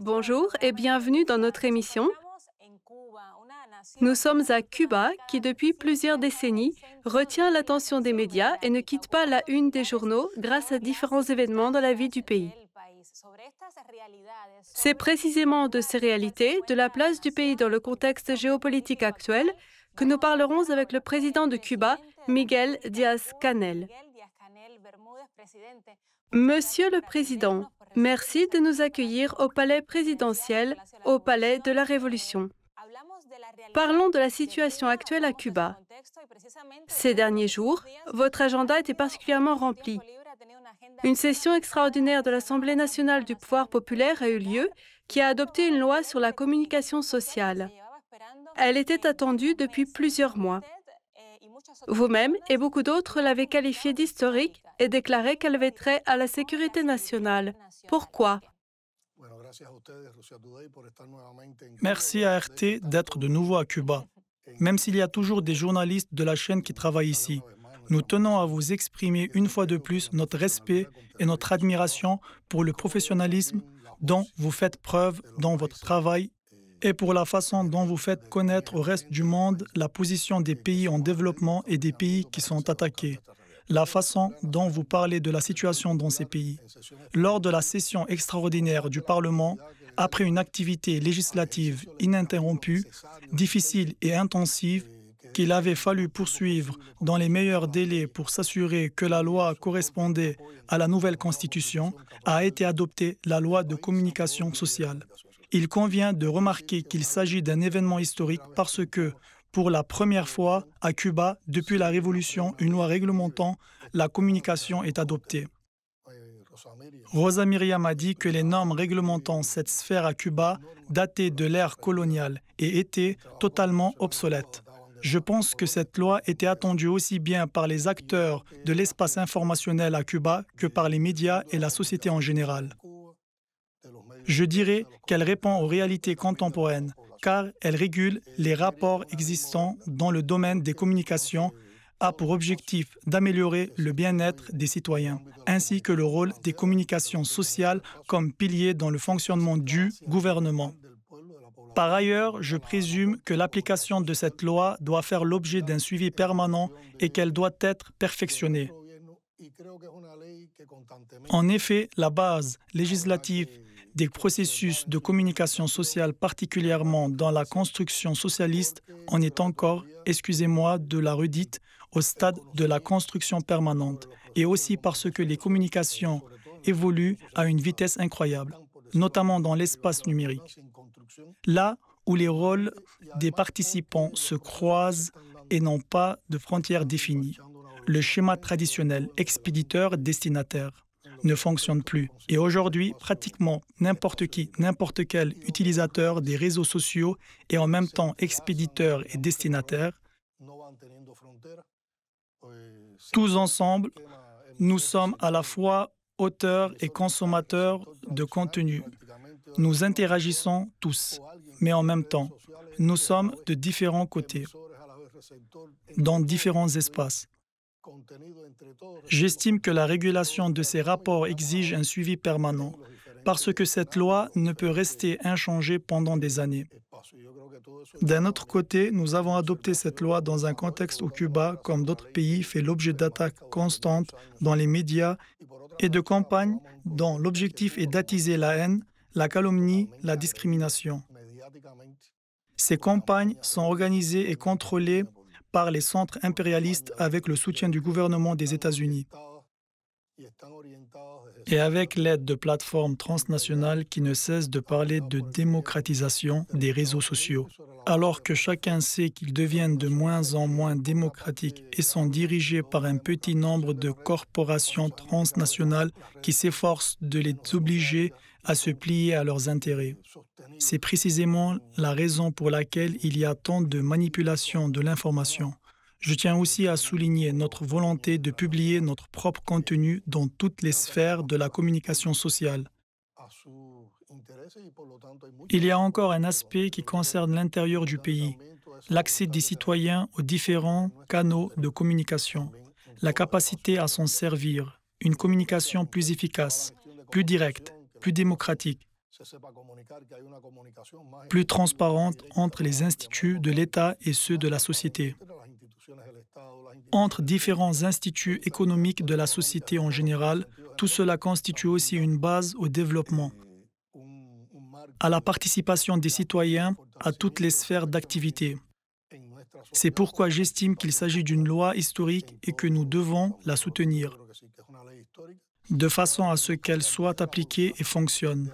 Bonjour et bienvenue dans notre émission. Nous sommes à Cuba qui, depuis plusieurs décennies, retient l'attention des médias et ne quitte pas la une des journaux grâce à différents événements dans la vie du pays. C'est précisément de ces réalités, de la place du pays dans le contexte géopolitique actuel, que nous parlerons avec le président de Cuba, Miguel Díaz-Canel. Monsieur le Président, merci de nous accueillir au Palais présidentiel, au Palais de la Révolution. Parlons de la situation actuelle à Cuba. Ces derniers jours, votre agenda était particulièrement rempli. Une session extraordinaire de l'Assemblée nationale du pouvoir populaire a eu lieu qui a adopté une loi sur la communication sociale. Elle était attendue depuis plusieurs mois. Vous-même et beaucoup d'autres l'avaient qualifiée d'historique et déclaré qu'elle avait trait à la sécurité nationale. Pourquoi? Merci à RT d'être de nouveau à Cuba. Même s'il y a toujours des journalistes de la chaîne qui travaillent ici, nous tenons à vous exprimer une fois de plus notre respect et notre admiration pour le professionnalisme dont vous faites preuve dans votre travail et pour la façon dont vous faites connaître au reste du monde la position des pays en développement et des pays qui sont attaqués, la façon dont vous parlez de la situation dans ces pays. Lors de la session extraordinaire du Parlement, après une activité législative ininterrompue, difficile et intensive, qu'il avait fallu poursuivre dans les meilleurs délais pour s'assurer que la loi correspondait à la nouvelle Constitution, a été adoptée la loi de communication sociale. Il convient de remarquer qu'il s'agit d'un événement historique parce que, pour la première fois à Cuba, depuis la Révolution, une loi réglementant la communication est adoptée. Rosa Miriam a dit que les normes réglementant cette sphère à Cuba dataient de l'ère coloniale et étaient totalement obsolètes. Je pense que cette loi était attendue aussi bien par les acteurs de l'espace informationnel à Cuba que par les médias et la société en général. Je dirais qu'elle répond aux réalités contemporaines, car elle régule les rapports existants dans le domaine des communications, a pour objectif d'améliorer le bien-être des citoyens, ainsi que le rôle des communications sociales comme pilier dans le fonctionnement du gouvernement. Par ailleurs, je présume que l'application de cette loi doit faire l'objet d'un suivi permanent et qu'elle doit être perfectionnée. En effet, la base législative des processus de communication sociale, particulièrement dans la construction socialiste, en est encore, excusez-moi de la redite, au stade de la construction permanente, et aussi parce que les communications évoluent à une vitesse incroyable, notamment dans l'espace numérique. Là où les rôles des participants se croisent et n'ont pas de frontières définies, le schéma traditionnel expéditeur-destinataire ne fonctionne plus. Et aujourd'hui, pratiquement n'importe qui, n'importe quel utilisateur des réseaux sociaux est en même temps expéditeur et destinataire. Tous ensemble, nous sommes à la fois auteurs et consommateurs de contenu. Nous interagissons tous, mais en même temps, nous sommes de différents côtés, dans différents espaces. J'estime que la régulation de ces rapports exige un suivi permanent parce que cette loi ne peut rester inchangée pendant des années. D'un autre côté, nous avons adopté cette loi dans un contexte où Cuba, comme d'autres pays, fait l'objet d'attaques constantes dans les médias et de campagnes dont l'objectif est d'attiser la haine, la calomnie, la discrimination. Ces campagnes sont organisées et contrôlées par les centres impérialistes avec le soutien du gouvernement des États-Unis et avec l'aide de plateformes transnationales qui ne cessent de parler de démocratisation des réseaux sociaux, alors que chacun sait qu'ils deviennent de moins en moins démocratiques et sont dirigés par un petit nombre de corporations transnationales qui s'efforcent de les obliger à se plier à leurs intérêts. C'est précisément la raison pour laquelle il y a tant de manipulation de l'information. Je tiens aussi à souligner notre volonté de publier notre propre contenu dans toutes les sphères de la communication sociale. Il y a encore un aspect qui concerne l'intérieur du pays, l'accès des citoyens aux différents canaux de communication, la capacité à s'en servir, une communication plus efficace, plus directe, plus démocratique, plus transparente entre les instituts de l'État et ceux de la société, entre différents instituts économiques de la société en général. Tout cela constitue aussi une base au développement, à la participation des citoyens à toutes les sphères d'activité. C'est pourquoi j'estime qu'il s'agit d'une loi historique et que nous devons la soutenir, de façon à ce qu'elle soit appliquée et fonctionne.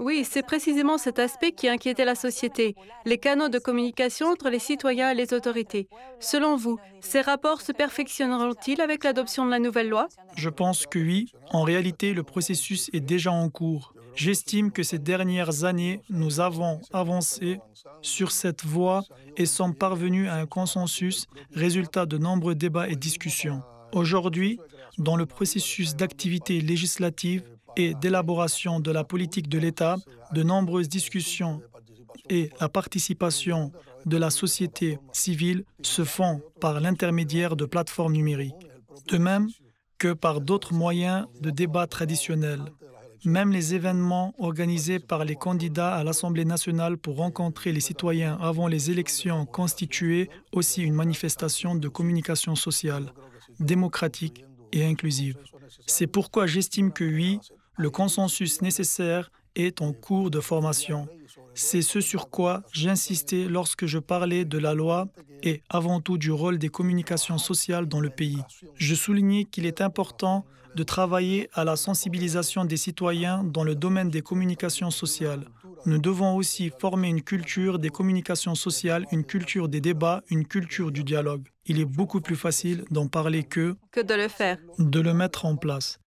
Oui, c'est précisément cet aspect qui inquiétait la société, les canaux de communication entre les citoyens et les autorités. Selon vous, ces rapports se perfectionneront-ils avec l'adoption de la nouvelle loi? Je pense que oui. En réalité, le processus est déjà en cours. J'estime que ces dernières années, nous avons avancé sur cette voie et sommes parvenus à un consensus, résultat de nombreux débats et discussions. Aujourd'hui, dans le processus d'activité législative, d'élaboration de la politique de l'État, de nombreuses discussions et la participation de la société civile se font par l'intermédiaire de plateformes numériques, de même que par d'autres moyens de débat traditionnels. Même les événements organisés par les candidats à l'Assemblée nationale pour rencontrer les citoyens avant les élections constituaient aussi une manifestation de communication sociale, démocratique et inclusive. C'est pourquoi j'estime que oui, le consensus nécessaire est en cours de formation. C'est ce sur quoi j'insistais lorsque je parlais de la loi et avant tout du rôle des communications sociales dans le pays. Je soulignais qu'il est important de travailler à la sensibilisation des citoyens dans le domaine des communications sociales. Nous devons aussi former une culture des communications sociales, une culture des débats, une culture du dialogue. Il est beaucoup plus facile d'en parler que, que de le faire, de le mettre en place.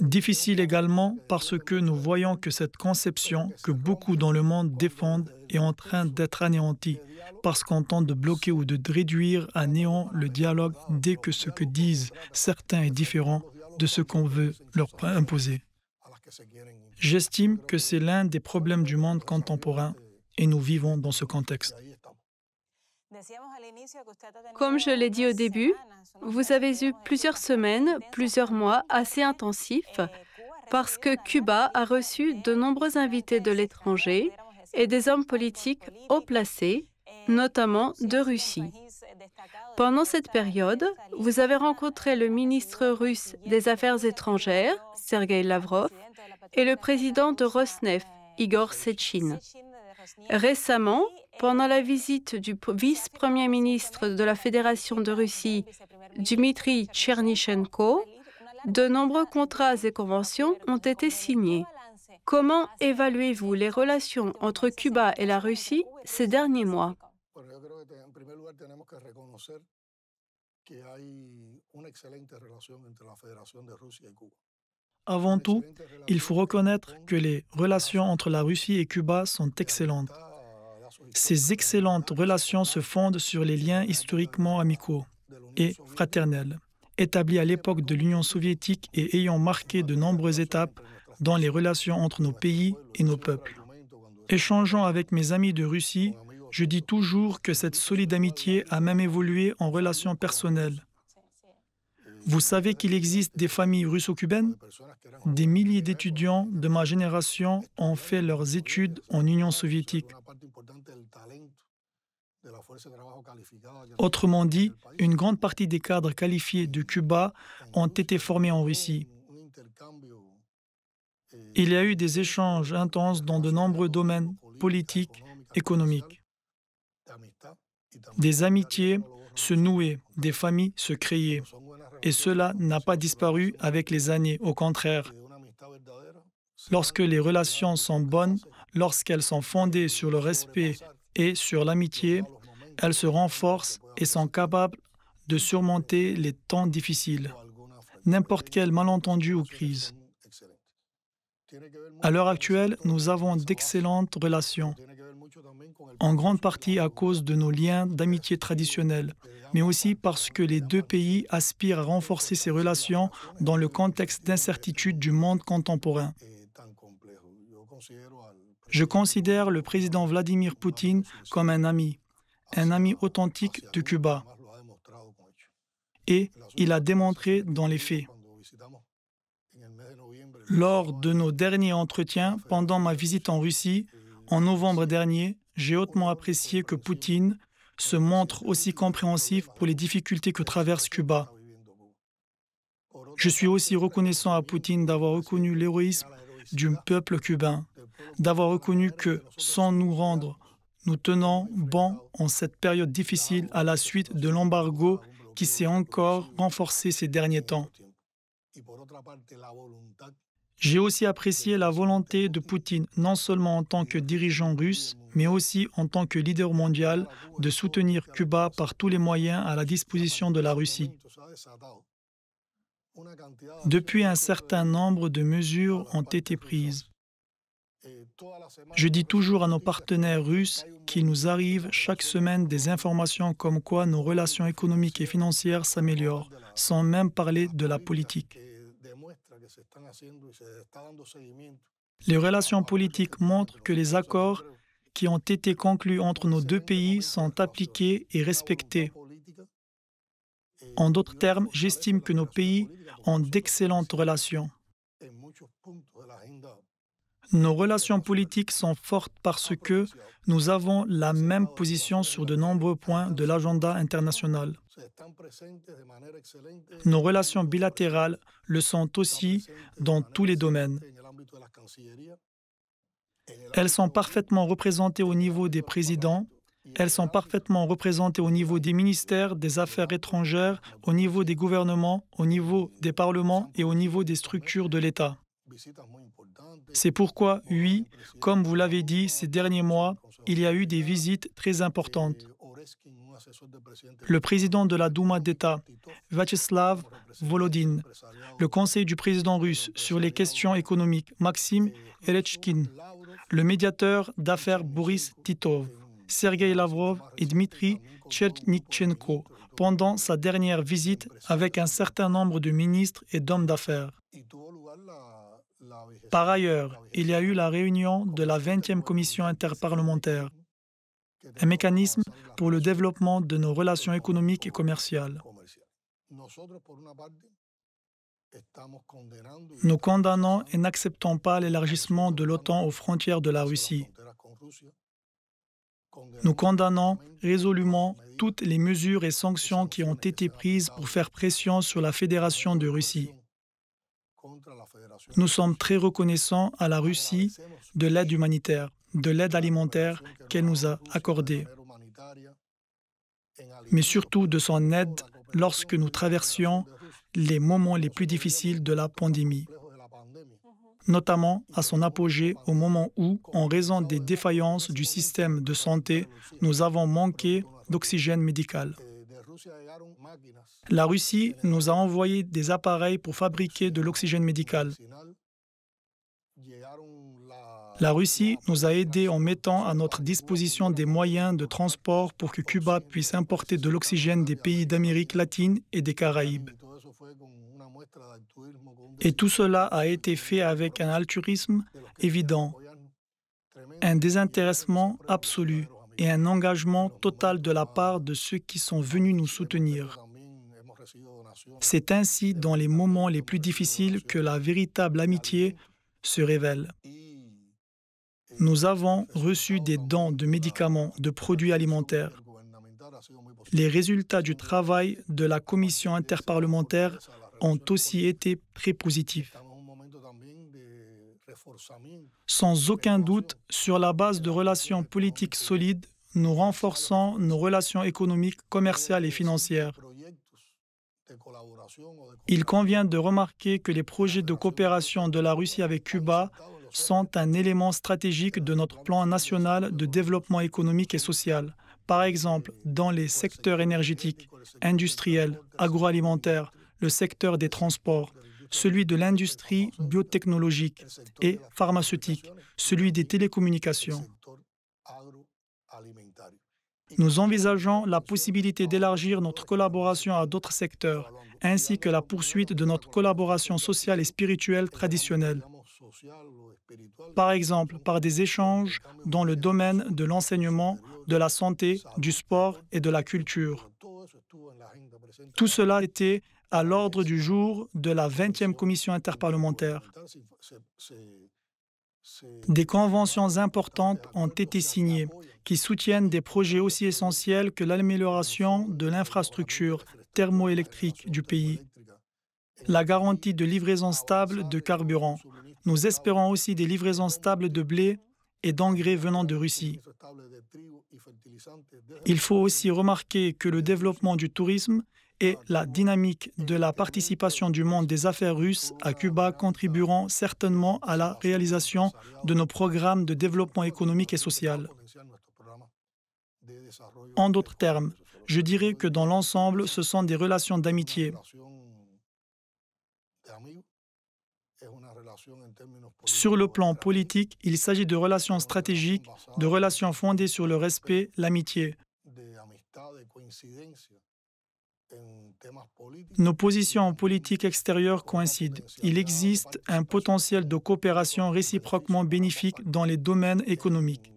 Difficile également parce que nous voyons que cette conception que beaucoup dans le monde défendent est en train d'être anéantie, parce qu'on tente de bloquer ou de réduire à néant le dialogue dès que ce que disent certains est différent de ce qu'on veut leur imposer. J'estime que c'est l'un des problèmes du monde contemporain et nous vivons dans ce contexte. Comme je l'ai dit au début, vous avez eu plusieurs semaines, plusieurs mois assez intensifs parce que Cuba a reçu de nombreux invités de l'étranger et des hommes politiques haut placés, notamment de Russie. Pendant cette période, vous avez rencontré le ministre russe des Affaires étrangères, Sergei Lavrov, et le président de Rosneft, Igor Sechin. Récemment, pendant la visite du vice-premier ministre de la Fédération de Russie, Dmitry Chernychenko, de nombreux contrats et conventions ont été signés. Comment évaluez-vous les relations entre Cuba et la Russie ces derniers mois? Avant tout, il faut reconnaître que les relations entre la Russie et Cuba sont excellentes. Ces excellentes relations se fondent sur les liens historiquement amicaux et fraternels, établis à l'époque de l'Union soviétique et ayant marqué de nombreuses étapes dans les relations entre nos pays et nos peuples. Échangeant avec mes amis de Russie, je dis toujours que cette solide amitié a même évolué en relations personnelles. Vous savez qu'il existe des familles russo-cubaines? Des milliers d'étudiants de ma génération ont fait leurs études en Union soviétique. Autrement dit, une grande partie des cadres qualifiés de Cuba ont été formés en Russie. Il y a eu des échanges intenses dans de nombreux domaines politiques, économiques. Des amitiés se nouaient, des familles se créaient. Et cela n'a pas disparu avec les années, au contraire. Lorsque les relations sont bonnes, lorsqu'elles sont fondées sur le respect et sur l'amitié, elles se renforcent et sont capables de surmonter les temps difficiles, n'importe quel malentendu ou crise. À l'heure actuelle, nous avons d'excellentes relations, en grande partie à cause de nos liens d'amitié traditionnels, mais aussi parce que les deux pays aspirent à renforcer ces relations dans le contexte d'incertitude du monde contemporain. Je considère le président Vladimir Poutine comme un ami, un ami authentique de Cuba. Et il a démontré dans les faits. Lors de nos derniers entretiens pendant ma visite en Russie, en novembre dernier, j'ai hautement apprécié que Poutine se montre aussi compréhensif pour les difficultés que traverse Cuba. Je suis aussi reconnaissant à Poutine d'avoir reconnu l'héroïsme du peuple cubain, d'avoir reconnu que, sans nous rendre, nous tenons bon en cette période difficile à la suite de l'embargo qui s'est encore renforcé ces derniers temps. J'ai aussi apprécié la volonté de Poutine, non seulement en tant que dirigeant russe, mais aussi en tant que leader mondial, de soutenir Cuba par tous les moyens à la disposition de la Russie. Depuis, un certain nombre de mesures ont été prises. Je dis toujours à nos partenaires russes qu'il nous arrive chaque semaine des informations comme quoi nos relations économiques et financières s'améliorent, sans même parler de la politique. Les relations politiques montrent que les accords qui ont été conclus entre nos deux pays sont appliqués et respectés. En d'autres termes, j'estime que nos pays ont d'excellentes relations. Nos relations politiques sont fortes parce que nous avons la même position sur de nombreux points de l'agenda international. Nos relations bilatérales le sont aussi dans tous les domaines. Elles sont parfaitement représentées au niveau des présidents, elles sont parfaitement représentées au niveau des ministères des Affaires étrangères, au niveau des gouvernements, au niveau des parlements et au niveau des structures de l'État. C'est pourquoi, oui, comme vous l'avez dit, ces derniers mois, il y a eu des visites très importantes. Le président de la Douma d'État, Vyacheslav Volodin, le conseil du président russe sur les questions économiques, Maxime Erechkin, le médiateur d'affaires Boris Titov, Sergei Lavrov et Dmitri Chernikchenko pendant sa dernière visite avec un certain nombre de ministres et d'hommes d'affaires. Par ailleurs, il y a eu la réunion de la 20e commission interparlementaire, un mécanisme pour le développement de nos relations économiques et commerciales. Nous condamnons et n'acceptons pas l'élargissement de l'OTAN aux frontières de la Russie. Nous condamnons résolument toutes les mesures et sanctions qui ont été prises pour faire pression sur la Fédération de Russie. Nous sommes très reconnaissants à la Russie de l'aide humanitaire, de l'aide alimentaire qu'elle nous a accordée, mais surtout de son aide lorsque nous traversions les moments les plus difficiles de la pandémie, notamment à son apogée au moment où, en raison des défaillances du système de santé, nous avons manqué d'oxygène médical. La Russie nous a envoyé des appareils pour fabriquer de l'oxygène médical. La Russie nous a aidés en mettant à notre disposition des moyens de transport pour que Cuba puisse importer de l'oxygène des pays d'Amérique latine et des Caraïbes. Et tout cela a été fait avec un altruisme évident, un désintéressement absolu et un engagement total de la part de ceux qui sont venus nous soutenir. C'est ainsi dans les moments les plus difficiles que la véritable amitié se révèle. Nous avons reçu des dons de médicaments, de produits alimentaires. Les résultats du travail de la commission interparlementaire ont aussi été très positifs. Sans aucun doute, sur la base de relations politiques solides, nous renforçons nos relations économiques, commerciales et financières. Il convient de remarquer que les projets de coopération de la Russie avec Cuba sont un élément stratégique de notre plan national de développement économique et social. Par exemple, dans les secteurs énergétiques, industriels, agroalimentaires, le secteur des transports, celui de l'industrie biotechnologique et pharmaceutique, celui des télécommunications. Nous envisageons la possibilité d'élargir notre collaboration à d'autres secteurs, ainsi que la poursuite de notre collaboration sociale et spirituelle traditionnelle. Par exemple, par des échanges dans le domaine de l'enseignement, de la santé, du sport et de la culture. Tout cela était à l'ordre du jour de la 20e commission interparlementaire. Des conventions importantes ont été signées qui soutiennent des projets aussi essentiels que l'amélioration de l'infrastructure thermoélectrique du pays, la garantie de livraison stable de carburant. Nous espérons aussi des livraisons stables de blé et d'engrais venant de Russie. Il faut aussi remarquer que le développement du tourisme et la dynamique de la participation du monde des affaires russes à Cuba contribueront certainement à la réalisation de nos programmes de développement économique et social. En d'autres termes, je dirais que dans l'ensemble, ce sont des relations d'amitié. Sur le plan politique, il s'agit de relations stratégiques, de relations fondées sur le respect, l'amitié. Nos positions en politique extérieure coïncident. Il existe un potentiel de coopération réciproquement bénéfique dans les domaines économiques,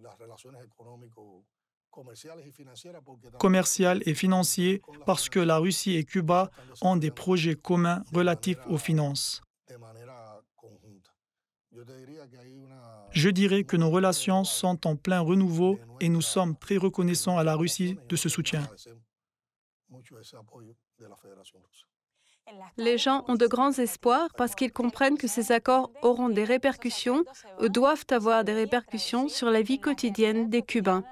commercial et financiers parce que la Russie et Cuba ont des projets communs relatifs aux finances. Je dirais que nos relations sont en plein renouveau et nous sommes très reconnaissants à la Russie de ce soutien. Les gens ont de grands espoirs parce qu'ils comprennent que ces accords auront des répercussions ou doivent avoir des répercussions sur la vie quotidienne des Cubains.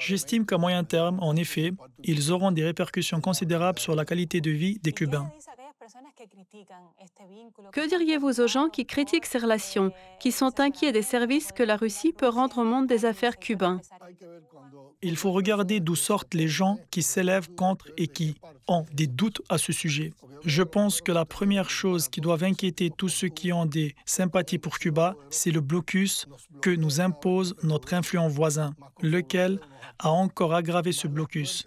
J'estime qu'à moyen terme, en effet, ils auront des répercussions considérables sur la qualité de vie des Cubains. Que diriez-vous aux gens qui critiquent ces relations, qui sont inquiets des services que la Russie peut rendre au monde des affaires cubains? Il faut regarder d'où sortent les gens qui s'élèvent contre et qui ont des doutes à ce sujet. Je pense que la première chose qui doit inquiéter tous ceux qui ont des sympathies pour Cuba, c'est le blocus que nous impose notre influent voisin, lequel a encore aggravé ce blocus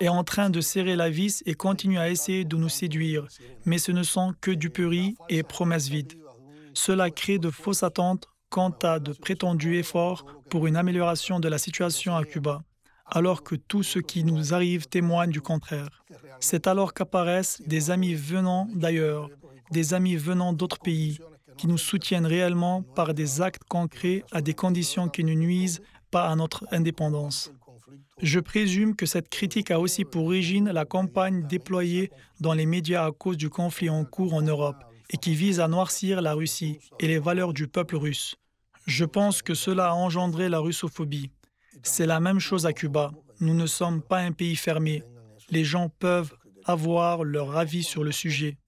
est en train de serrer la vis et continue à essayer de nous séduire, mais ce ne sont que duperies et promesses vides. Cela crée de fausses attentes quant à de prétendus efforts pour une amélioration de la situation à Cuba, alors que tout ce qui nous arrive témoigne du contraire. C'est alors qu'apparaissent des amis venant d'ailleurs, des amis venant d'autres pays, qui nous soutiennent réellement par des actes concrets à des conditions qui ne nuisent pas à notre indépendance. Je présume que cette critique a aussi pour origine la campagne déployée dans les médias à cause du conflit en cours en Europe et qui vise à noircir la Russie et les valeurs du peuple russe. Je pense que cela a engendré la russophobie. C'est la même chose à Cuba. Nous ne sommes pas un pays fermé. Les gens peuvent avoir leur avis sur le sujet.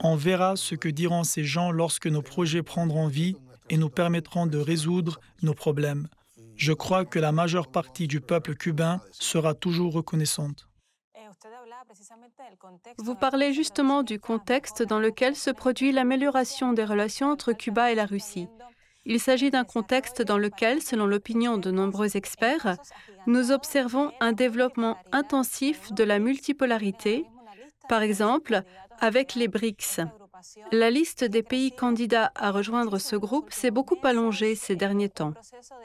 On verra ce que diront ces gens lorsque nos projets prendront vie et nous permettront de résoudre nos problèmes. Je crois que la majeure partie du peuple cubain sera toujours reconnaissante. Vous parlez justement du contexte dans lequel se produit l'amélioration des relations entre Cuba et la Russie. Il s'agit d'un contexte dans lequel, selon l'opinion de nombreux experts, nous observons un développement intensif de la multipolarité, par exemple avec les BRICS. La liste des pays candidats à rejoindre ce groupe s'est beaucoup allongée ces derniers temps.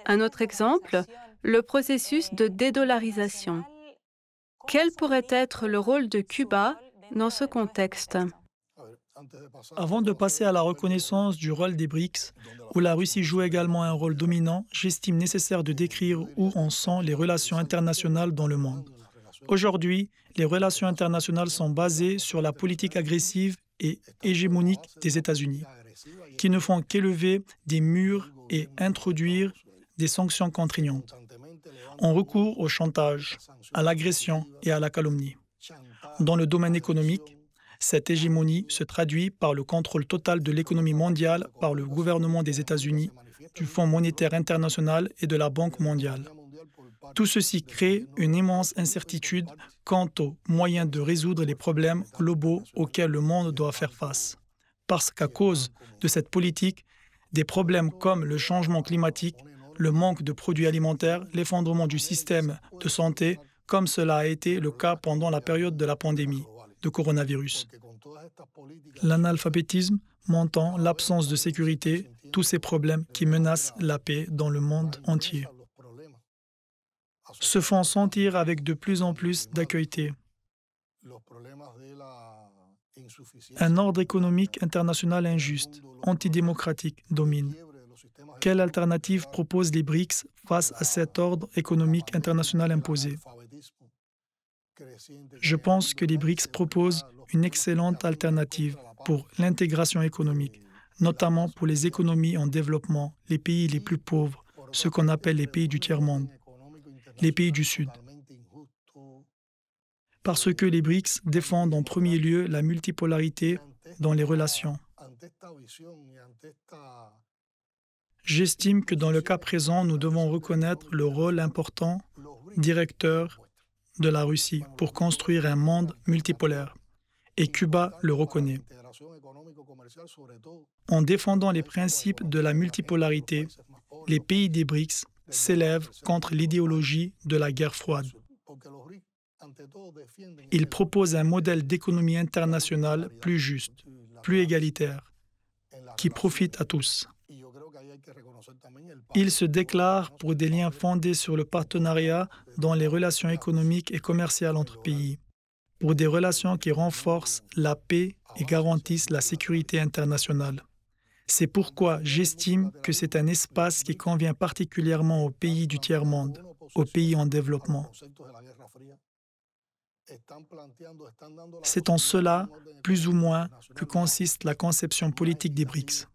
Un autre exemple, le processus de dédollarisation. Quel pourrait être le rôle de Cuba dans ce contexte? Avant de passer à la reconnaissance du rôle des BRICS, où la Russie joue également un rôle dominant, j'estime nécessaire de décrire où en sont les relations internationales dans le monde. Aujourd'hui, les relations internationales sont basées sur la politique agressive et hégémonique des États-Unis, qui ne font qu'élever des murs et introduire des sanctions contraignantes. On recourt au chantage, à l'agression et à la calomnie. Dans le domaine économique, cette hégémonie se traduit par le contrôle total de l'économie mondiale par le gouvernement des États-Unis, du Fonds monétaire international et de la Banque mondiale. Tout ceci crée une immense incertitude quant aux moyens de résoudre les problèmes globaux auxquels le monde doit faire face. Parce qu'à cause de cette politique, des problèmes comme le changement climatique, le manque de produits alimentaires, l'effondrement du système de santé, comme cela a été le cas pendant la période de la pandémie de coronavirus. L'analphabétisme montant, l'absence de sécurité, tous ces problèmes qui menacent la paix dans le monde entier se font sentir avec de plus en plus d'accueilleté. Un ordre économique international injuste, antidémocratique domine. Quelle alternative proposent les BRICS face à cet ordre économique international imposé? Je pense que les BRICS proposent une excellente alternative pour l'intégration économique, notamment pour les économies en développement, les pays les plus pauvres, ce qu'on appelle les pays du tiers-monde, les pays du Sud. Parce que les BRICS défendent en premier lieu la multipolarité dans les relations. J'estime que dans le cas présent, nous devons reconnaître le rôle important, directeur, de la Russie pour construire un monde multipolaire. Et Cuba le reconnaît. En défendant les principes de la multipolarité, les pays des BRICS s'élèvent contre l'idéologie de la guerre froide. Ils proposent un modèle d'économie internationale plus juste, plus égalitaire, qui profite à tous. Ils se déclarent pour des liens fondés sur le partenariat dans les relations économiques et commerciales entre pays, pour des relations qui renforcent la paix et garantissent la sécurité internationale. C'est pourquoi j'estime que c'est un espace qui convient particulièrement aux pays du tiers-monde, aux pays en développement. C'est en cela, plus ou moins, que consiste la conception politique des BRICS.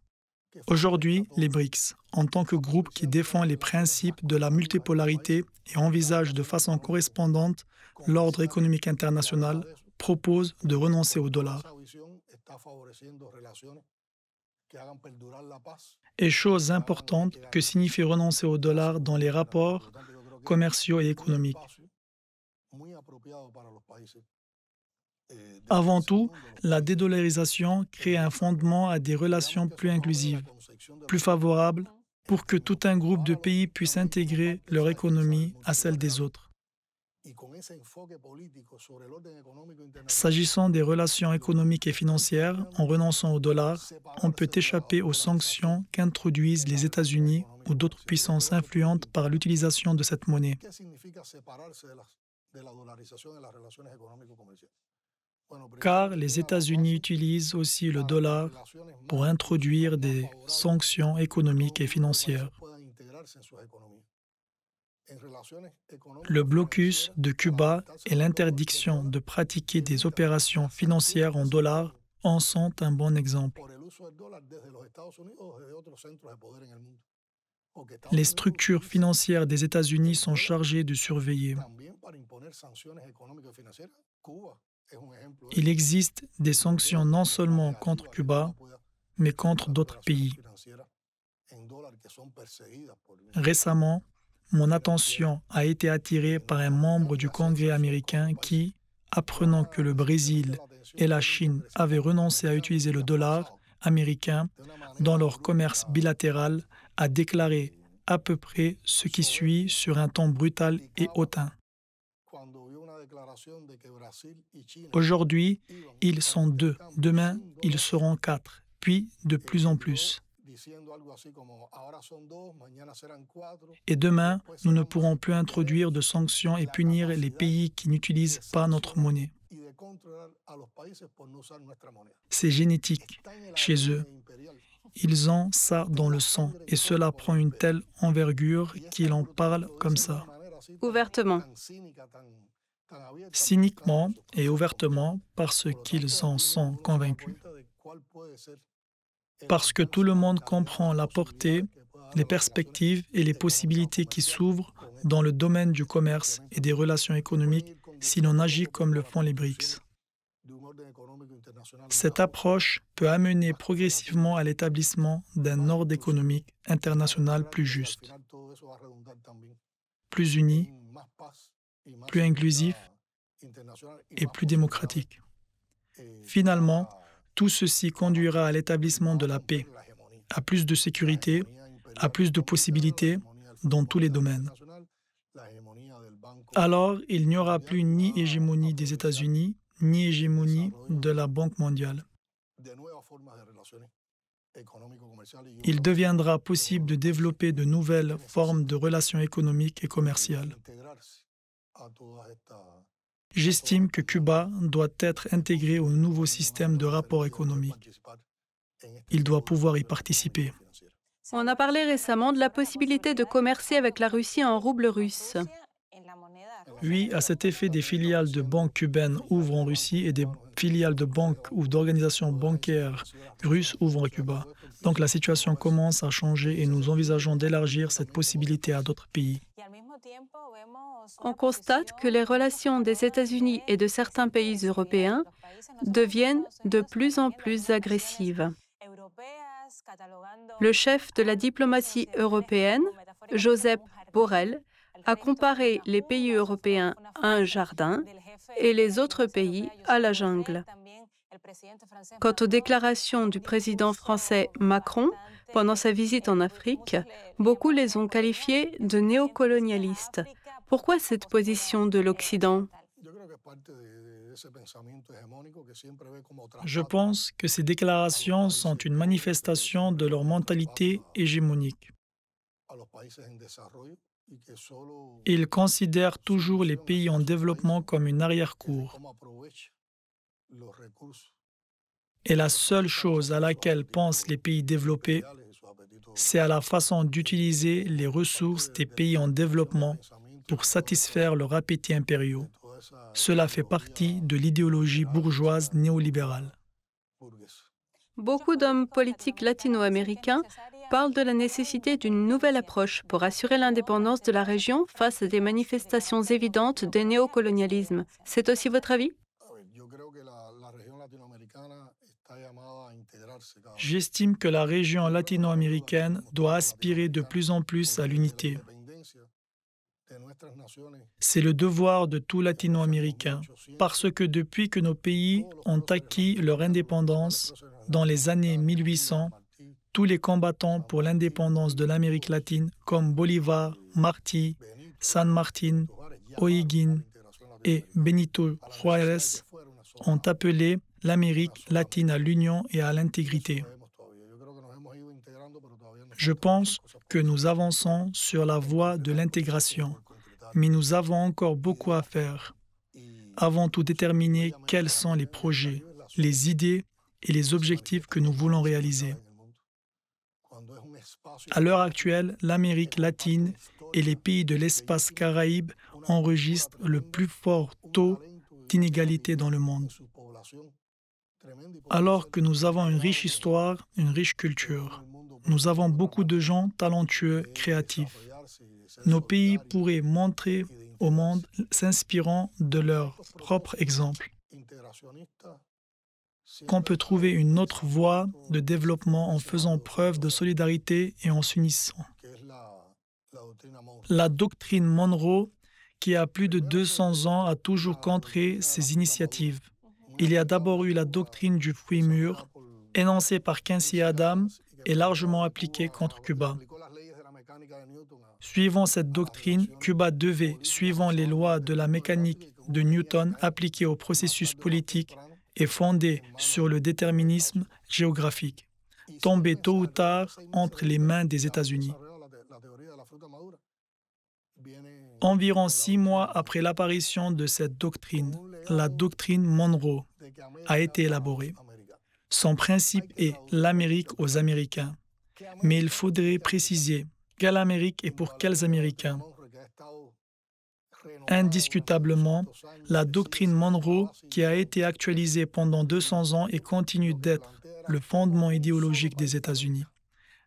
Aujourd'hui, les BRICS, en tant que groupe qui défend les principes de la multipolarité et envisage de façon correspondante l'ordre économique international, proposent de renoncer au dollar. Et chose importante que signifie renoncer au dollar dans les rapports commerciaux et économiques. Avant tout, la dédollarisation crée un fondement à des relations plus inclusives, plus favorables pour que tout un groupe de pays puisse intégrer leur économie à celle des autres. S'agissant des relations économiques et financières, en renonçant au dollar, on peut échapper aux sanctions qu'introduisent les États-Unis ou d'autres puissances influentes par l'utilisation de cette monnaie. Car les États-Unis utilisent aussi le dollar pour introduire des sanctions économiques et financières. Le blocus de Cuba et l'interdiction de pratiquer des opérations financières en dollars en sont un bon exemple. Les structures financières des États-Unis sont chargées de surveiller. Il existe des sanctions non seulement contre Cuba, mais contre d'autres pays. Récemment, mon attention a été attirée par un membre du Congrès américain qui, apprenant que le Brésil et la Chine avaient renoncé à utiliser le dollar américain dans leur commerce bilatéral, a déclaré à peu près ce qui suit sur un ton brutal et hautain. Aujourd'hui, ils sont deux, demain, ils seront quatre, puis de plus en plus. Et demain, nous ne pourrons plus introduire de sanctions et punir les pays qui n'utilisent pas notre monnaie. C'est génétique chez eux. Ils ont ça dans le sang et cela prend une telle envergure qu'ils en parlent comme ça. Ouvertement. Cyniquement et ouvertement parce qu'ils en sont convaincus parce que tout le monde comprend la portée, les perspectives et les possibilités qui s'ouvrent dans le domaine du commerce et des relations économiques si l'on agit comme le font les BRICS. Cette approche peut amener progressivement à l'établissement d'un ordre économique international plus juste, plus uni, plus inclusif et plus démocratique. Finalement, tout ceci conduira à l'établissement de la paix, à plus de sécurité, à plus de possibilités dans tous les domaines. Alors, il n'y aura plus ni hégémonie des États-Unis, ni hégémonie de la Banque mondiale. Il deviendra possible de développer de nouvelles formes de relations économiques et commerciales. J'estime que Cuba doit être intégré au nouveau système de rapport économique. Il doit pouvoir y participer. On a parlé récemment de la possibilité de commercer avec la Russie en rouble russe. Oui, à cet effet, des filiales de banques cubaines ouvrent en Russie et des filiales de banques ou d'organisations bancaires russes ouvrent à Cuba. Donc la situation commence à changer et nous envisageons d'élargir cette possibilité à d'autres pays. On constate que les relations des États-Unis et de certains pays européens deviennent de plus en plus agressives. Le chef de la diplomatie européenne, Joseph Borrell, a comparé les pays européens à un jardin et les autres pays à la jungle. Quant aux déclarations du président français Macron pendant sa visite en Afrique, beaucoup les ont qualifiées de néocolonialistes. Pourquoi cette position de l'Occident? Je pense que ces déclarations sont une manifestation de leur mentalité hégémonique. Ils considèrent toujours les pays en développement comme une arrière-cour. Et la seule chose à laquelle pensent les pays développés, c'est à la façon d'utiliser les ressources des pays en développement pour satisfaire leurs appétits impériaux. Cela fait partie de l'idéologie bourgeoise néolibérale. Beaucoup d'hommes politiques latino-américains parlent de la nécessité d'une nouvelle approche pour assurer l'indépendance de la région face à des manifestations évidentes des néocolonialismes. C'est aussi votre avis? J'estime que la région latino-américaine doit aspirer de plus en plus à l'unité. C'est le devoir de tout latino-américain, parce que depuis que nos pays ont acquis leur indépendance dans les années 1800, tous les combattants pour l'indépendance de l'Amérique latine, comme Bolivar, Martí, San Martín, O'Higgins et Benito Juárez, ont appelé l'Amérique latine à l'union et à l'intégrité. Je pense que nous avançons sur la voie de l'intégration, mais nous avons encore beaucoup à faire. Avant tout déterminer quels sont les projets, les idées et les objectifs que nous voulons réaliser. À l'heure actuelle, l'Amérique latine et les pays de l'espace caraïbe enregistrent le plus fort taux d'inégalité dans le monde. Alors que nous avons une riche histoire, une riche culture, nous avons beaucoup de gens talentueux, créatifs. Nos pays pourraient montrer au monde s'inspirant de leur propre exemple qu'on peut trouver une autre voie de développement en faisant preuve de solidarité et en s'unissant. La doctrine Monroe, qui a plus de 200 ans, a toujours contré ces initiatives. Il y a d'abord eu la doctrine du fruit mûr, énoncée par Quincy Adams et largement appliquée contre Cuba. Suivant cette doctrine, Cuba devait, suivant les lois de la mécanique de Newton appliquées au processus politique et fondées sur le déterminisme géographique, tomber tôt ou tard entre les mains des États-Unis. Environ six mois après l'apparition de cette doctrine, la doctrine Monroe a été élaborée. Son principe est l'Amérique aux Américains. Mais il faudrait préciser quelle Amérique et pour quels Américains. Indiscutablement, la doctrine Monroe, qui a été actualisée pendant 200 ans et continue d'être le fondement idéologique des États-Unis,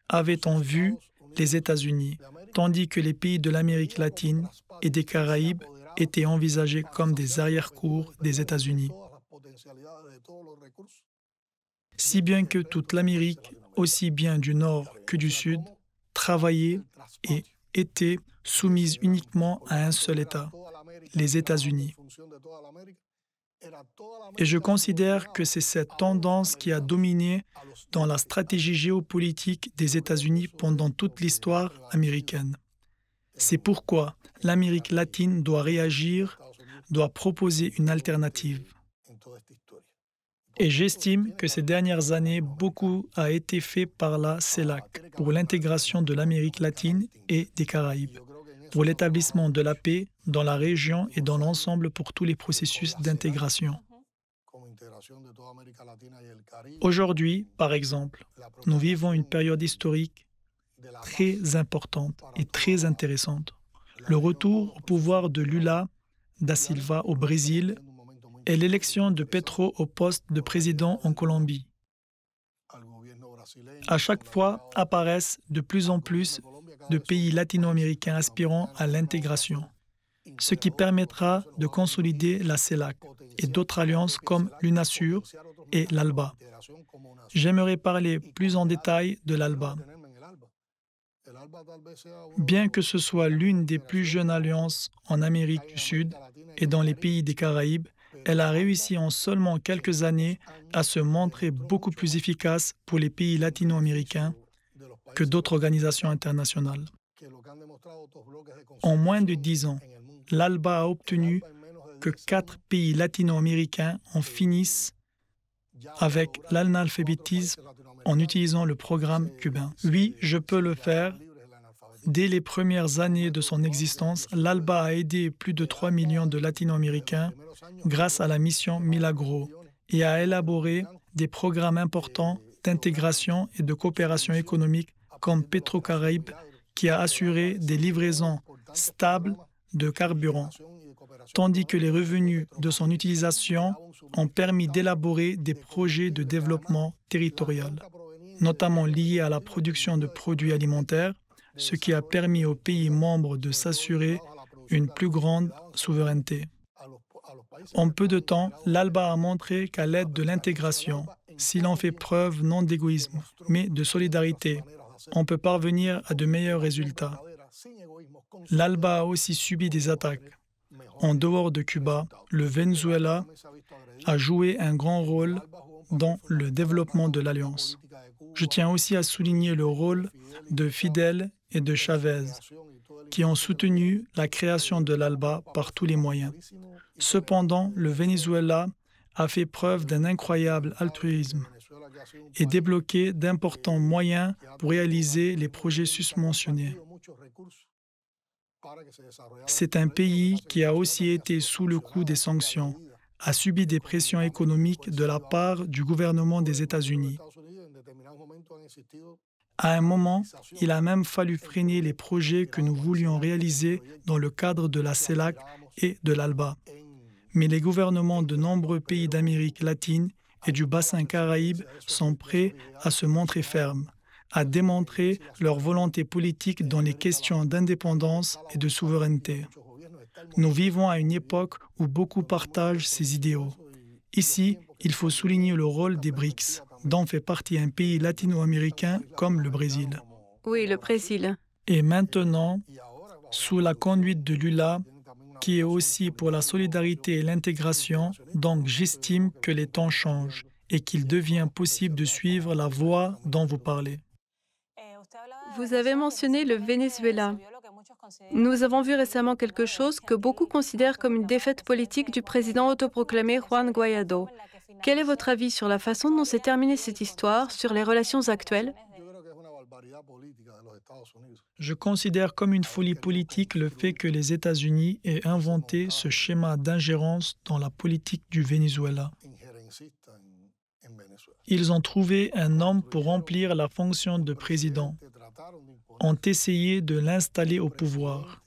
avait en vue les États-Unis, tandis que les pays de l'Amérique latine et des Caraïbes étaient envisagés comme des arrière-cours des États-Unis. Si bien que toute l'Amérique, aussi bien du Nord que du Sud, travaillait et était soumise uniquement à un seul État, les États-Unis. Et je considère que c'est cette tendance qui a dominé dans la stratégie géopolitique des États-Unis pendant toute l'histoire américaine. C'est pourquoi l'Amérique latine doit réagir, doit proposer une alternative. Et j'estime que ces dernières années, beaucoup a été fait par la CELAC pour l'intégration de l'Amérique latine et des Caraïbes. Pour l'établissement de la paix dans la région et dans l'ensemble pour tous les processus d'intégration. Aujourd'hui, par exemple, nous vivons une période historique très importante et très intéressante. Le retour au pouvoir de Lula da Silva au Brésil et l'élection de Petro au poste de président en Colombie. À chaque fois apparaissent de plus en plus de pays latino-américains aspirant à l'intégration, ce qui permettra de consolider la CELAC et d'autres alliances comme l'UNASUR et l'ALBA. J'aimerais parler plus en détail de l'ALBA. Bien que ce soit l'une des plus jeunes alliances en Amérique du Sud et dans les pays des Caraïbes, elle a réussi en seulement quelques années à se montrer beaucoup plus efficace pour les pays latino-américains que d'autres organisations internationales. En moins de dix ans, l'ALBA a obtenu que quatre pays latino-américains en finissent avec l'analphabétisme en utilisant le programme cubain. Oui, je peux le faire. Dès les premières années de son existence, l'ALBA a aidé plus de 3 millions de latino-américains grâce à la mission Milagro et a élaboré des programmes importants d'intégration et de coopération économique comme Petrocaraïbes qui a assuré des livraisons stables de carburant, tandis que les revenus de son utilisation ont permis d'élaborer des projets de développement territorial, notamment liés à la production de produits alimentaires, ce qui a permis aux pays membres de s'assurer une plus grande souveraineté. En peu de temps, l'ALBA a montré qu'à l'aide de l'intégration, si l'on fait preuve non d'égoïsme, mais de solidarité, on peut parvenir à de meilleurs résultats. L'ALBA a aussi subi des attaques. En dehors de Cuba, le Venezuela a joué un grand rôle dans le développement de l'Alliance. Je tiens aussi à souligner le rôle de Fidel et de Chavez, qui ont soutenu la création de l'ALBA par tous les moyens. Cependant, le Venezuela a fait preuve d'un incroyable altruisme et débloqué d'importants moyens pour réaliser les projets susmentionnés. C'est un pays qui a aussi été sous le coup des sanctions, a subi des pressions économiques de la part du gouvernement des États-Unis. À un moment, il a même fallu freiner les projets que nous voulions réaliser dans le cadre de la CELAC et de l'ALBA. Mais les gouvernements de nombreux pays d'Amérique latine et du bassin caraïbe sont prêts à se montrer fermes, à démontrer leur volonté politique dans les questions d'indépendance et de souveraineté. Nous vivons à une époque où beaucoup partagent ces idéaux. Ici, il faut souligner le rôle des BRICS, dont fait partie un pays latino-américain comme le Brésil. Oui, le Brésil. Et maintenant, sous la conduite de Lula, qui est aussi pour la solidarité et l'intégration, donc j'estime que les temps changent et qu'il devient possible de suivre la voie dont vous parlez. Vous avez mentionné le Venezuela. Nous avons vu récemment quelque chose que beaucoup considèrent comme une défaite politique du président autoproclamé Juan Guaido. Quel est votre avis sur la façon dont s'est terminée cette histoire, sur les relations actuelles? Je considère comme une folie politique le fait que les États-Unis aient inventé ce schéma d'ingérence dans la politique du Venezuela. Ils ont trouvé un homme pour remplir la fonction de président, ont essayé de l'installer au pouvoir,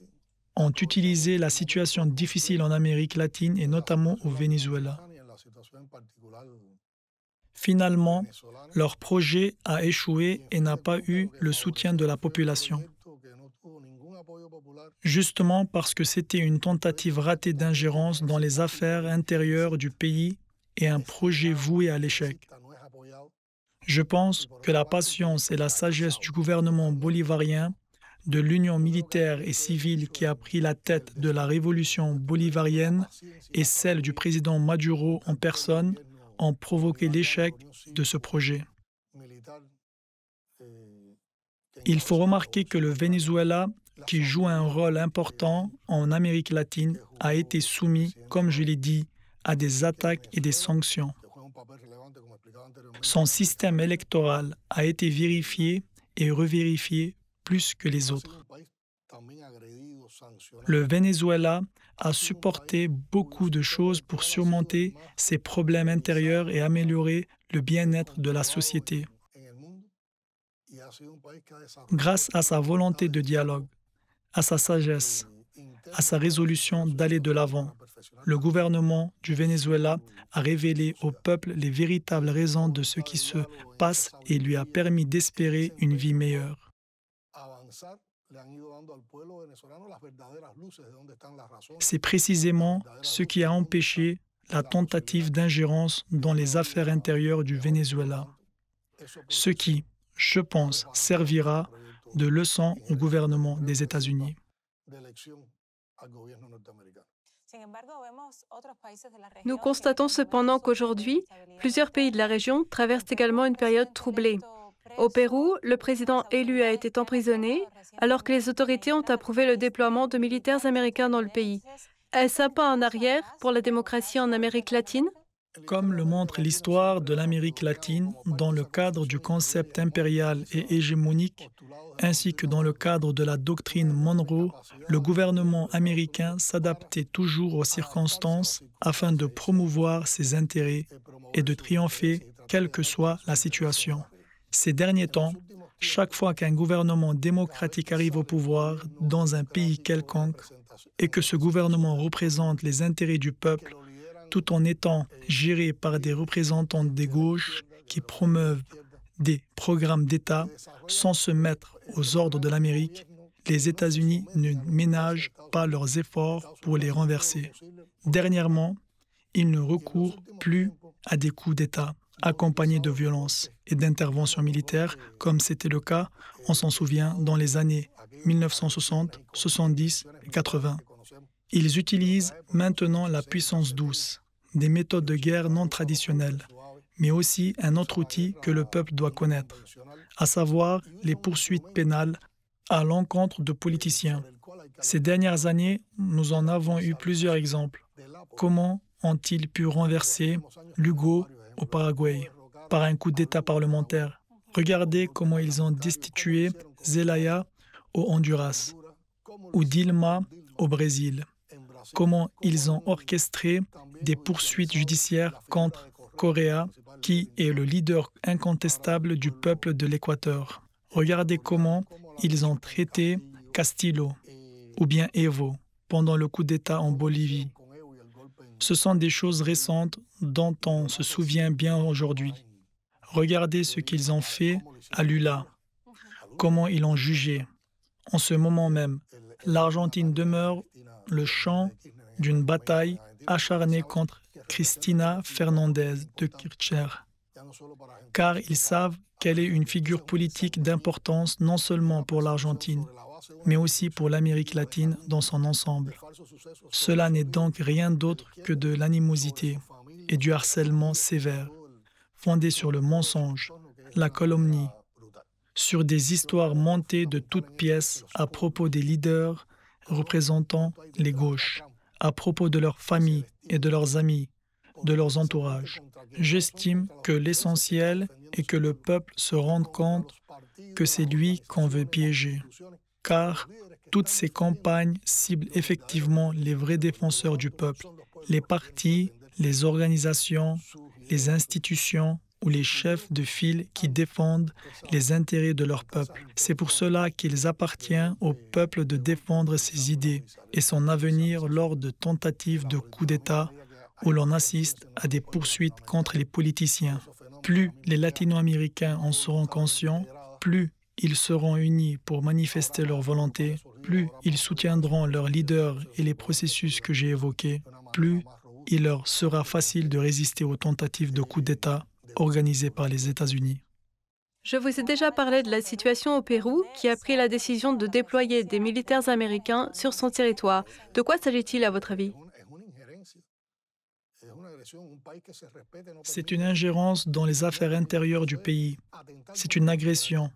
ont utilisé la situation difficile en Amérique latine et notamment au Venezuela. Finalement, leur projet a échoué et n'a pas eu le soutien de la population. Justement parce que c'était une tentative ratée d'ingérence dans les affaires intérieures du pays et un projet voué à l'échec. Je pense que la patience et la sagesse du gouvernement bolivarien, de l'union militaire et civile qui a pris la tête de la révolution bolivarienne et celle du président Maduro en personne ont provoqué l'échec de ce projet. Il faut remarquer que le Venezuela, qui joue un rôle important en Amérique latine, a été soumis, comme je l'ai dit, à des attaques et des sanctions. Son système électoral a été vérifié et revérifié plus que les autres. Le Venezuela a supporté beaucoup de choses pour surmonter ses problèmes intérieurs et améliorer le bien-être de la société. Grâce à sa volonté de dialogue, à sa sagesse, à sa résolution d'aller de l'avant, le gouvernement du Venezuela a révélé au peuple les véritables raisons de ce qui se passe et lui a permis d'espérer une vie meilleure. C'est précisément ce qui a empêché la tentative d'ingérence dans les affaires intérieures du Venezuela, ce qui, je pense, servira de leçon au gouvernement des États-Unis. Nous constatons cependant qu'aujourd'hui, plusieurs pays de la région traversent également une période troublée. Au Pérou, le président élu a été emprisonné alors que les autorités ont approuvé le déploiement de militaires américains dans le pays. Est-ce un pas en arrière pour la démocratie en Amérique latine? Comme le montre l'histoire de l'Amérique latine dans le cadre du concept impérial et hégémonique, ainsi que dans le cadre de la doctrine Monroe, le gouvernement américain s'adaptait toujours aux circonstances afin de promouvoir ses intérêts et de triompher quelle que soit la situation. Ces derniers temps, chaque fois qu'un gouvernement démocratique arrive au pouvoir dans un pays quelconque et que ce gouvernement représente les intérêts du peuple, tout en étant géré par des représentants des gauches qui promeuvent des programmes d'État sans se mettre aux ordres de l'Amérique, les États-Unis ne ménagent pas leurs efforts pour les renverser. Dernièrement, ils ne recourent plus à des coups d'État accompagnés de violence et d'interventions militaires, comme c'était le cas, on s'en souvient, dans les années 1960, 70 et 80. Ils utilisent maintenant la puissance douce, des méthodes de guerre non traditionnelles, mais aussi un autre outil que le peuple doit connaître, à savoir les poursuites pénales à l'encontre de politiciens. Ces dernières années, nous en avons eu plusieurs exemples. Comment ont-ils pu renverser Lugo au Paraguay par un coup d'État parlementaire Regardez comment ils ont destitué Zelaya au Honduras ou Dilma au Brésil comment ils ont orchestré des poursuites judiciaires contre Correa, qui est le leader incontestable du peuple de l'Équateur. Regardez comment ils ont traité Castillo ou bien Evo pendant le coup d'État en Bolivie. Ce sont des choses récentes dont on se souvient bien aujourd'hui. Regardez ce qu'ils ont fait à Lula, comment ils l'ont jugé. En ce moment même, l'Argentine demeure le champ d'une bataille acharnée contre Cristina Fernandez de Kirchner, car ils savent qu'elle est une figure politique d'importance non seulement pour l'Argentine, mais aussi pour l'Amérique latine dans son ensemble. Cela n'est donc rien d'autre que de l'animosité et du harcèlement sévère, fondé sur le mensonge, la calomnie, sur des histoires montées de toutes pièces à propos des leaders représentant les gauches, à propos de leurs familles et de leurs amis, de leurs entourages. J'estime que l'essentiel est que le peuple se rende compte que c'est lui qu'on veut piéger, car toutes ces campagnes ciblent effectivement les vrais défenseurs du peuple, les partis, les organisations, les institutions ou les chefs de file qui défendent les intérêts de leur peuple. C'est pour cela qu'il appartient au peuple de défendre ses idées et son avenir lors de tentatives de coup d'État où l'on assiste à des poursuites contre les politiciens. Plus les latino-américains en seront conscients, plus ils seront unis pour manifester leur volonté, plus ils soutiendront leurs leaders et les processus que j'ai évoqués, plus il leur sera facile de résister aux tentatives de coup d'État organisée par les États-Unis. Je vous ai déjà parlé de la situation au Pérou qui a pris la décision de déployer des militaires américains sur son territoire. De quoi s'agit-il à votre avis? C'est une ingérence dans les affaires intérieures du pays. C'est une agression.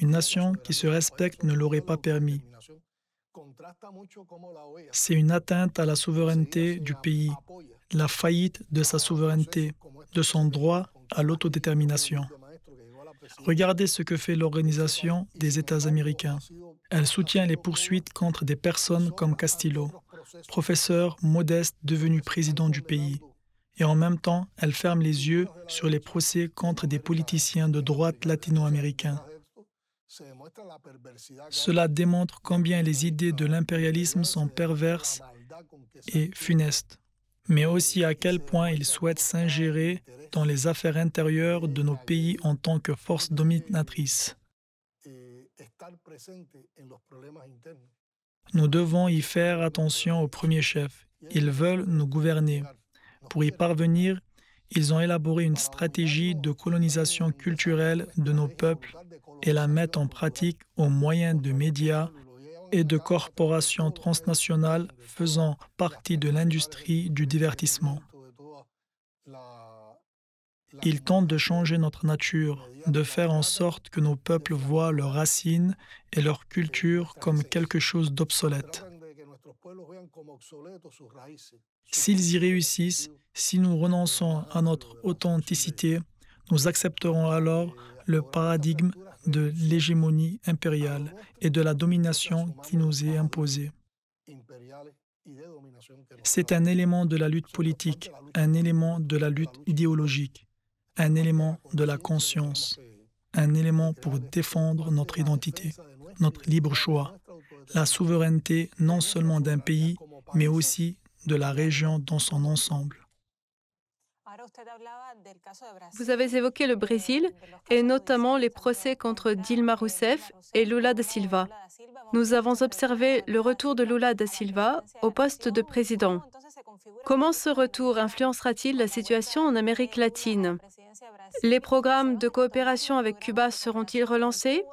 Une nation qui se respecte ne l'aurait pas permis. C'est une atteinte à la souveraineté du pays, la faillite de sa souveraineté, de son droit à l'autodétermination. Regardez ce que fait l'Organisation des États américains. Elle soutient les poursuites contre des personnes comme Castillo, professeur modeste devenu président du pays. Et en même temps, elle ferme les yeux sur les procès contre des politiciens de droite latino-américains. Cela démontre combien les idées de l'impérialisme sont perverses et funestes, mais aussi à quel point ils souhaitent s'ingérer dans les affaires intérieures de nos pays en tant que force dominatrice. Nous devons y faire attention au premier chef. Ils veulent nous gouverner. Pour y parvenir, ils ont élaboré une stratégie de colonisation culturelle de nos peuples et la mettent en pratique au moyen de médias et de corporations transnationales faisant partie de l'industrie du divertissement. Ils tentent de changer notre nature, de faire en sorte que nos peuples voient leurs racines et leur culture comme quelque chose d'obsolète. S'ils y réussissent, si nous renonçons à notre authenticité, nous accepterons alors le paradigme de l'hégémonie impériale et de la domination qui nous est imposée. C'est un élément de la lutte politique, un élément de la lutte idéologique, un élément de la conscience, un élément pour défendre notre identité, notre libre choix, la souveraineté non seulement d'un pays, mais aussi de la région dans son ensemble. Vous avez évoqué le Brésil et notamment les procès contre Dilma Rousseff et Lula da Silva. Nous avons observé le retour de Lula da Silva au poste de président. Comment ce retour influencera-t-il la situation en Amérique latine? Les programmes de coopération avec Cuba seront-ils relancés?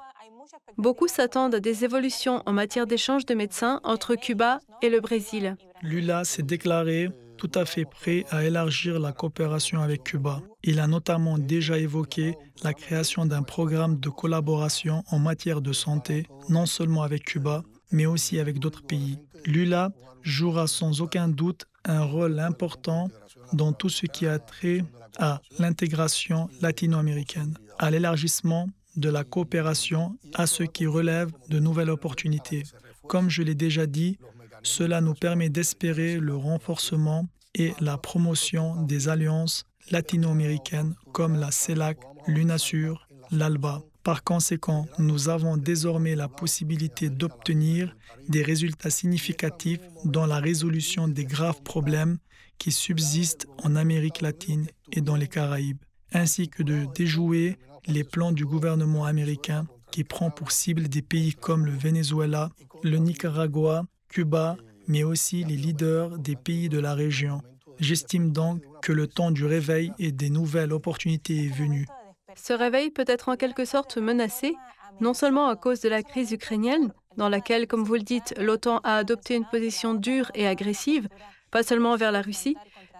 Beaucoup s'attendent à des évolutions en matière d'échange de médecins entre Cuba et le Brésil. Lula s'est déclaré tout à fait prêt à élargir la coopération avec Cuba. Il a notamment déjà évoqué la création d'un programme de collaboration en matière de santé, non seulement avec Cuba, mais aussi avec d'autres pays. Lula jouera sans aucun doute un rôle important dans tout ce qui a trait à l'intégration latino-américaine, à l'élargissement de la coopération à ce qui relève de nouvelles opportunités. Comme je l'ai déjà dit, cela nous permet d'espérer le renforcement et la promotion des alliances latino-américaines comme la CELAC, l'UNASUR, l'ALBA. Par conséquent, nous avons désormais la possibilité d'obtenir des résultats significatifs dans la résolution des graves problèmes qui subsistent en Amérique latine et dans les Caraïbes, ainsi que de déjouer les plans du gouvernement américain qui prend pour cible des pays comme le Venezuela, le Nicaragua, Cuba, mais aussi les leaders des pays de la région. J'estime donc que le temps du réveil et des nouvelles opportunités est venu. Ce réveil peut être en quelque sorte menacé, non seulement à cause de la crise ukrainienne, dans laquelle, comme vous le dites, l'OTAN a adopté une position dure et agressive, pas seulement envers la Russie,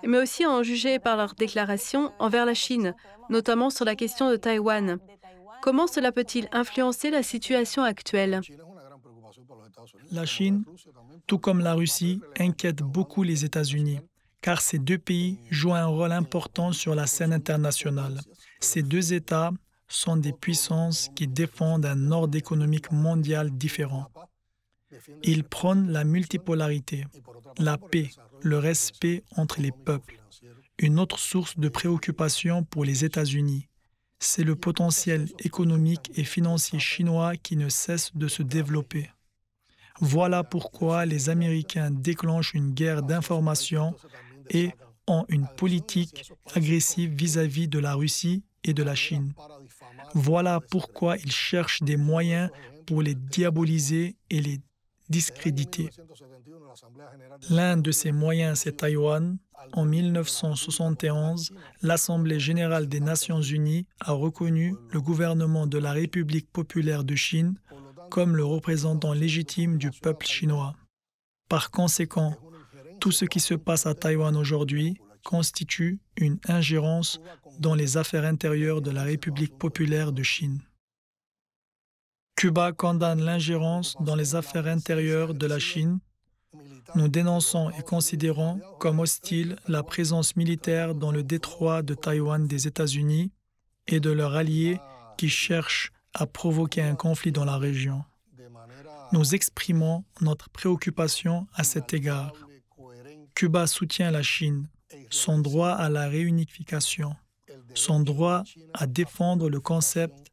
mais aussi en jugé par leurs déclarations envers la Chine, notamment sur la question de Taïwan. Comment cela peut-il influencer la situation actuelle? La Chine, tout comme la Russie, inquiète beaucoup les États-Unis, car ces deux pays jouent un rôle important sur la scène internationale. Ces deux États sont des puissances qui défendent un ordre économique mondial différent. Ils prônent la multipolarité, la paix, le respect entre les peuples. Une autre source de préoccupation pour les États-Unis, c'est le potentiel économique et financier chinois qui ne cesse de se développer. Voilà pourquoi les Américains déclenchent une guerre d'information et ont une politique agressive vis-à-vis de la Russie et de la Chine. Voilà pourquoi ils cherchent des moyens pour les diaboliser et les discréditer. L'un de ces moyens, c'est Taïwan. En 1971, l'Assemblée générale des Nations unies a reconnu le gouvernement de la République populaire de Chine comme le représentant légitime du peuple chinois. Par conséquent, tout ce qui se passe à Taïwan aujourd'hui constitue une ingérence dans les affaires intérieures de la République populaire de Chine. Cuba condamne l'ingérence dans les affaires intérieures de la Chine. Nous dénonçons et considérons comme hostile la présence militaire dans le détroit de Taïwan des États-Unis et de leurs alliés qui cherchent à provoquer un conflit dans la région. Nous exprimons notre préoccupation à cet égard. Cuba soutient la Chine, son droit à la réunification, son droit à défendre le concept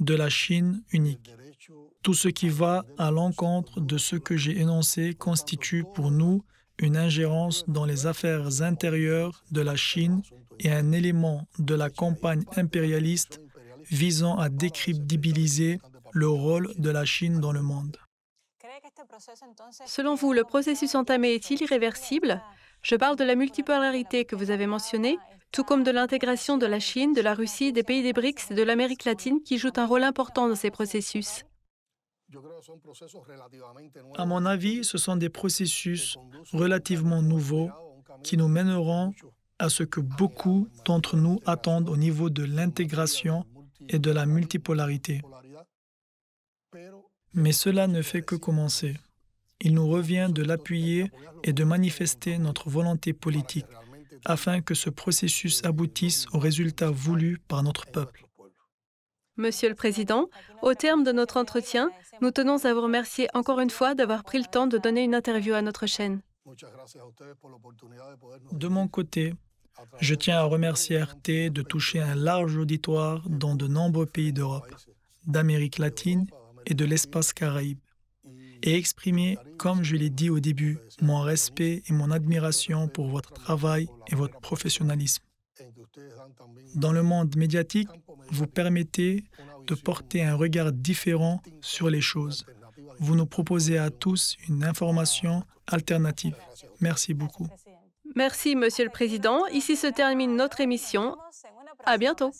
de la Chine unique. Tout ce qui va à l'encontre de ce que j'ai énoncé constitue pour nous une ingérence dans les affaires intérieures de la Chine et un élément de la campagne impérialiste visant à décrédibiliser le rôle de la Chine dans le monde. Selon vous, le processus entamé est-il irréversible? Je parle de la multipolarité que vous avez mentionnée, tout comme de l'intégration de la Chine, de la Russie, des pays des BRICS et de l'Amérique latine qui jouent un rôle important dans ces processus. À mon avis, ce sont des processus relativement nouveaux qui nous mèneront à ce que beaucoup d'entre nous attendent au niveau de l'intégration et de la multipolarité. Mais cela ne fait que commencer. Il nous revient de l'appuyer et de manifester notre volonté politique afin que ce processus aboutisse au résultat voulu par notre peuple. Monsieur le Président, au terme de notre entretien, nous tenons à vous remercier encore une fois d'avoir pris le temps de donner une interview à notre chaîne. De mon côté, je tiens à remercier RT de toucher un large auditoire dans de nombreux pays d'Europe, d'Amérique latine et de l'espace caraïbe, et exprimer, comme je l'ai dit au début, mon respect et mon admiration pour votre travail et votre professionnalisme. Dans le monde médiatique, vous permettez de porter un regard différent sur les choses. Vous nous proposez à tous une information alternative. Merci beaucoup. Merci, Monsieur le Président. Ici se termine notre émission. À bientôt.